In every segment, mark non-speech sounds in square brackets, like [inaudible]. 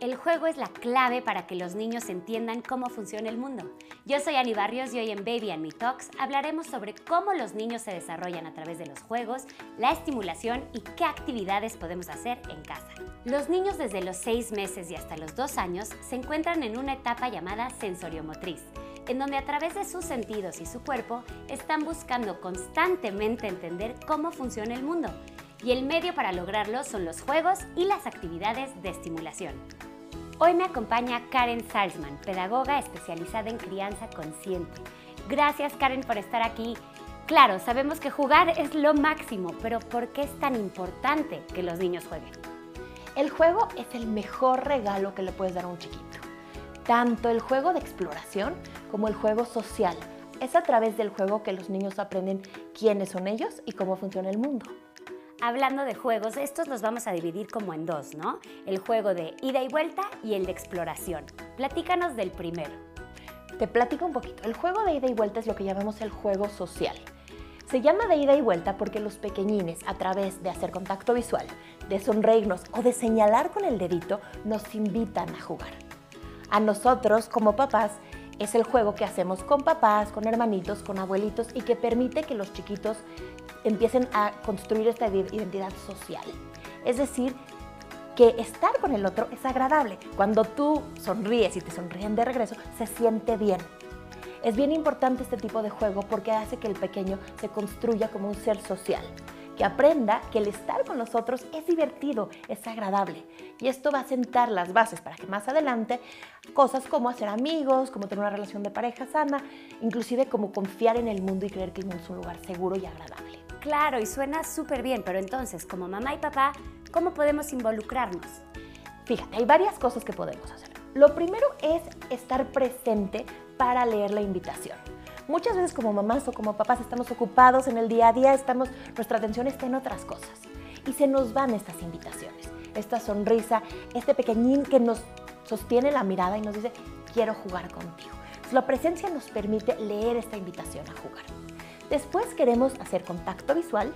El juego es la clave para que los niños entiendan cómo funciona el mundo. Yo soy Ani Barrios y hoy en Baby and Me Talks hablaremos sobre cómo los niños se desarrollan a través de los juegos, la estimulación y qué actividades podemos hacer en casa. Los niños desde los 6 meses y hasta los 2 años se encuentran en una etapa llamada sensoriomotriz, en donde a través de sus sentidos y su cuerpo están buscando constantemente entender cómo funciona el mundo. Y el medio para lograrlo son los juegos y las actividades de estimulación. Hoy me acompaña Karen Salzman, pedagoga especializada en crianza consciente. Gracias Karen por estar aquí. Claro, sabemos que jugar es lo máximo, pero ¿por qué es tan importante que los niños jueguen? El juego es el mejor regalo que le puedes dar a un chiquito. Tanto el juego de exploración como el juego social. Es a través del juego que los niños aprenden quiénes son ellos y cómo funciona el mundo hablando de juegos, estos los vamos a dividir como en dos, ¿no? El juego de ida y vuelta y el de exploración. Platícanos del primero. Te platico un poquito. El juego de ida y vuelta es lo que llamamos el juego social. Se llama de ida y vuelta porque los pequeñines, a través de hacer contacto visual, de sonreírnos o de señalar con el dedito, nos invitan a jugar. A nosotros, como papás, es el juego que hacemos con papás, con hermanitos, con abuelitos y que permite que los chiquitos empiecen a construir esta identidad social. Es decir, que estar con el otro es agradable. Cuando tú sonríes y te sonríen de regreso, se siente bien. Es bien importante este tipo de juego porque hace que el pequeño se construya como un ser social, que aprenda que el estar con los otros es divertido, es agradable. Y esto va a sentar las bases para que más adelante cosas como hacer amigos, como tener una relación de pareja sana, inclusive como confiar en el mundo y creer que el mundo es un lugar seguro y agradable. Claro, y suena súper bien, pero entonces, como mamá y papá, ¿cómo podemos involucrarnos? Fíjate, hay varias cosas que podemos hacer. Lo primero es estar presente para leer la invitación. Muchas veces como mamás o como papás estamos ocupados en el día a día, estamos, nuestra atención está en otras cosas y se nos van estas invitaciones, esta sonrisa, este pequeñín que nos sostiene la mirada y nos dice, quiero jugar contigo. La presencia nos permite leer esta invitación a jugar. Después queremos hacer contacto visual,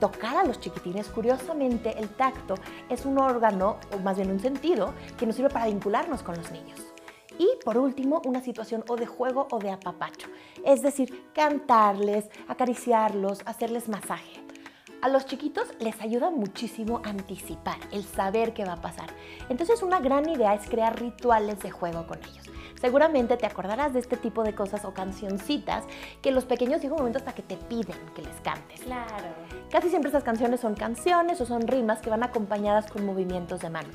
tocar a los chiquitines. Curiosamente, el tacto es un órgano, o más bien un sentido, que nos sirve para vincularnos con los niños. Y por último, una situación o de juego o de apapacho, es decir, cantarles, acariciarlos, hacerles masaje. A los chiquitos les ayuda muchísimo anticipar, el saber qué va a pasar. Entonces una gran idea es crear rituales de juego con ellos. Seguramente te acordarás de este tipo de cosas o cancioncitas que los pequeños llegan un momento hasta que te piden que les cantes. Claro. Casi siempre estas canciones son canciones o son rimas que van acompañadas con movimientos de mano.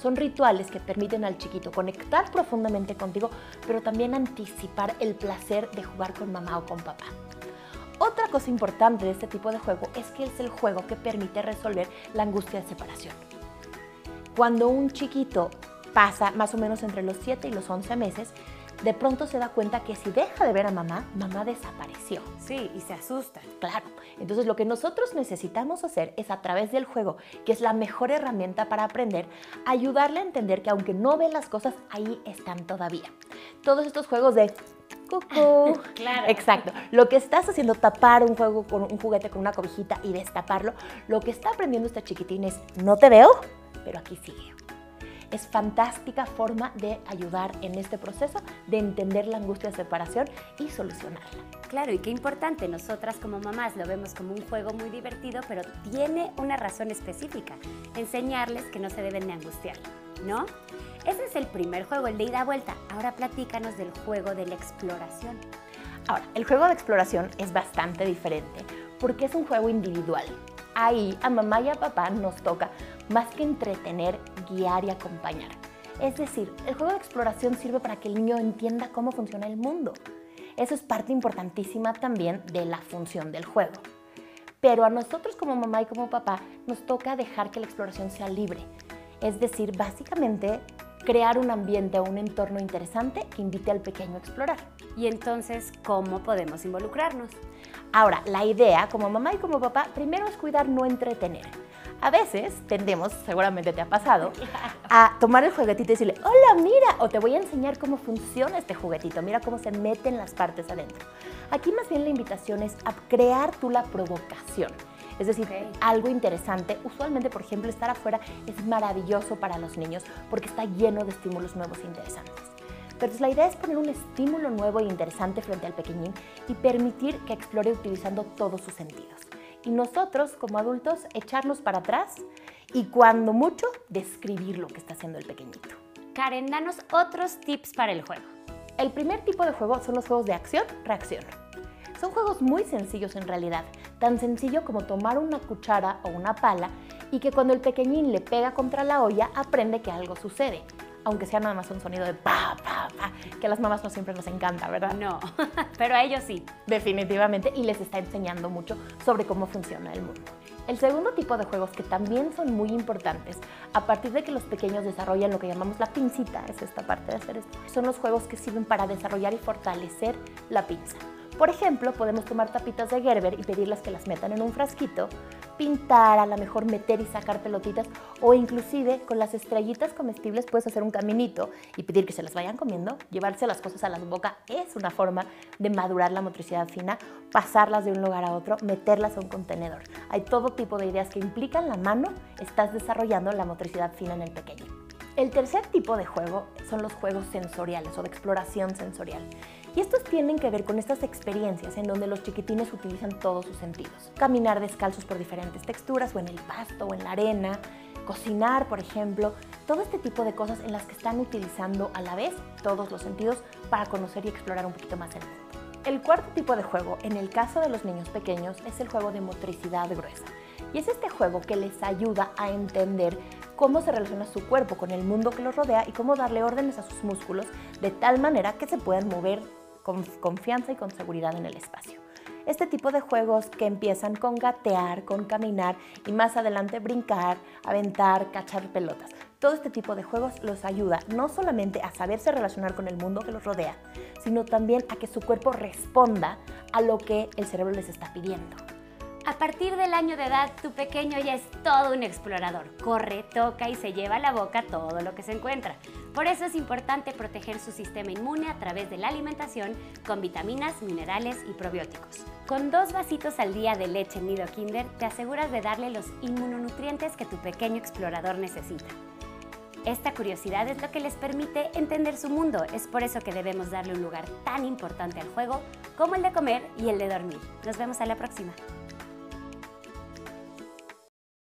Son rituales que permiten al chiquito conectar profundamente contigo, pero también anticipar el placer de jugar con mamá o con papá. Otra cosa importante de este tipo de juego es que es el juego que permite resolver la angustia de separación. Cuando un chiquito pasa más o menos entre los 7 y los 11 meses, de pronto se da cuenta que si deja de ver a mamá, mamá desapareció. Sí, y se asusta. Claro. Entonces lo que nosotros necesitamos hacer es a través del juego, que es la mejor herramienta para aprender, ayudarle a entender que aunque no ve las cosas, ahí están todavía. Todos estos juegos de cucú. [laughs] claro. Exacto. Lo que estás haciendo, tapar un juego con un juguete con una cobijita y destaparlo, lo que está aprendiendo este chiquitín es, no te veo, pero aquí sigue es fantástica forma de ayudar en este proceso de entender la angustia de separación y solucionarla. Claro, y qué importante, nosotras como mamás lo vemos como un juego muy divertido, pero tiene una razón específica, enseñarles que no se deben de angustiar, ¿no? Ese es el primer juego, el de ida a vuelta. Ahora platícanos del juego de la exploración. Ahora, el juego de exploración es bastante diferente porque es un juego individual. Ahí a mamá y a papá nos toca más que entretener, guiar y acompañar. Es decir, el juego de exploración sirve para que el niño entienda cómo funciona el mundo. Eso es parte importantísima también de la función del juego. Pero a nosotros como mamá y como papá nos toca dejar que la exploración sea libre. Es decir, básicamente crear un ambiente o un entorno interesante que invite al pequeño a explorar. Y entonces, ¿cómo podemos involucrarnos? Ahora, la idea como mamá y como papá, primero es cuidar no entretener. A veces tendemos, seguramente te ha pasado, [laughs] a tomar el juguetito y decirle, hola, mira, o te voy a enseñar cómo funciona este juguetito, mira cómo se meten las partes adentro. Aquí más bien la invitación es a crear tú la provocación. Es decir, algo interesante. Usualmente, por ejemplo, estar afuera es maravilloso para los niños porque está lleno de estímulos nuevos e interesantes. Entonces la idea es poner un estímulo nuevo e interesante frente al pequeñín y permitir que explore utilizando todos sus sentidos. Y nosotros, como adultos, echarnos para atrás y cuando mucho, describir lo que está haciendo el pequeñito. Karen, danos otros tips para el juego. El primer tipo de juego son los juegos de acción-reacción. Son juegos muy sencillos en realidad, tan sencillo como tomar una cuchara o una pala y que cuando el pequeñín le pega contra la olla aprende que algo sucede aunque sea nada más un sonido de pa, pa, pa, que a las mamás no siempre nos encanta, ¿verdad? No, [laughs] pero a ellos sí. Definitivamente, y les está enseñando mucho sobre cómo funciona el mundo. El segundo tipo de juegos que también son muy importantes, a partir de que los pequeños desarrollan lo que llamamos la pincita, es esta parte de hacer esto, son los juegos que sirven para desarrollar y fortalecer la pinza. Por ejemplo, podemos tomar tapitas de Gerber y pedirles que las metan en un frasquito, pintar, a lo mejor meter y sacar pelotitas o inclusive con las estrellitas comestibles puedes hacer un caminito y pedir que se las vayan comiendo, llevarse las cosas a la boca es una forma de madurar la motricidad fina, pasarlas de un lugar a otro, meterlas a un contenedor. Hay todo tipo de ideas que implican la mano, estás desarrollando la motricidad fina en el pequeño. El tercer tipo de juego son los juegos sensoriales o de exploración sensorial. Y estos tienen que ver con estas experiencias en donde los chiquitines utilizan todos sus sentidos. Caminar descalzos por diferentes texturas o en el pasto o en la arena, cocinar, por ejemplo, todo este tipo de cosas en las que están utilizando a la vez todos los sentidos para conocer y explorar un poquito más el mundo. El cuarto tipo de juego, en el caso de los niños pequeños, es el juego de motricidad gruesa. Y es este juego que les ayuda a entender cómo se relaciona su cuerpo con el mundo que los rodea y cómo darle órdenes a sus músculos de tal manera que se puedan mover con confianza y con seguridad en el espacio. Este tipo de juegos que empiezan con gatear, con caminar y más adelante brincar, aventar, cachar pelotas. Todo este tipo de juegos los ayuda no solamente a saberse relacionar con el mundo que los rodea, sino también a que su cuerpo responda a lo que el cerebro les está pidiendo. A partir del año de edad, tu pequeño ya es todo un explorador. Corre, toca y se lleva a la boca todo lo que se encuentra. Por eso es importante proteger su sistema inmune a través de la alimentación con vitaminas, minerales y probióticos. Con dos vasitos al día de leche nido Kinder, te aseguras de darle los inmunonutrientes que tu pequeño explorador necesita. Esta curiosidad es lo que les permite entender su mundo. Es por eso que debemos darle un lugar tan importante al juego como el de comer y el de dormir. Nos vemos a la próxima.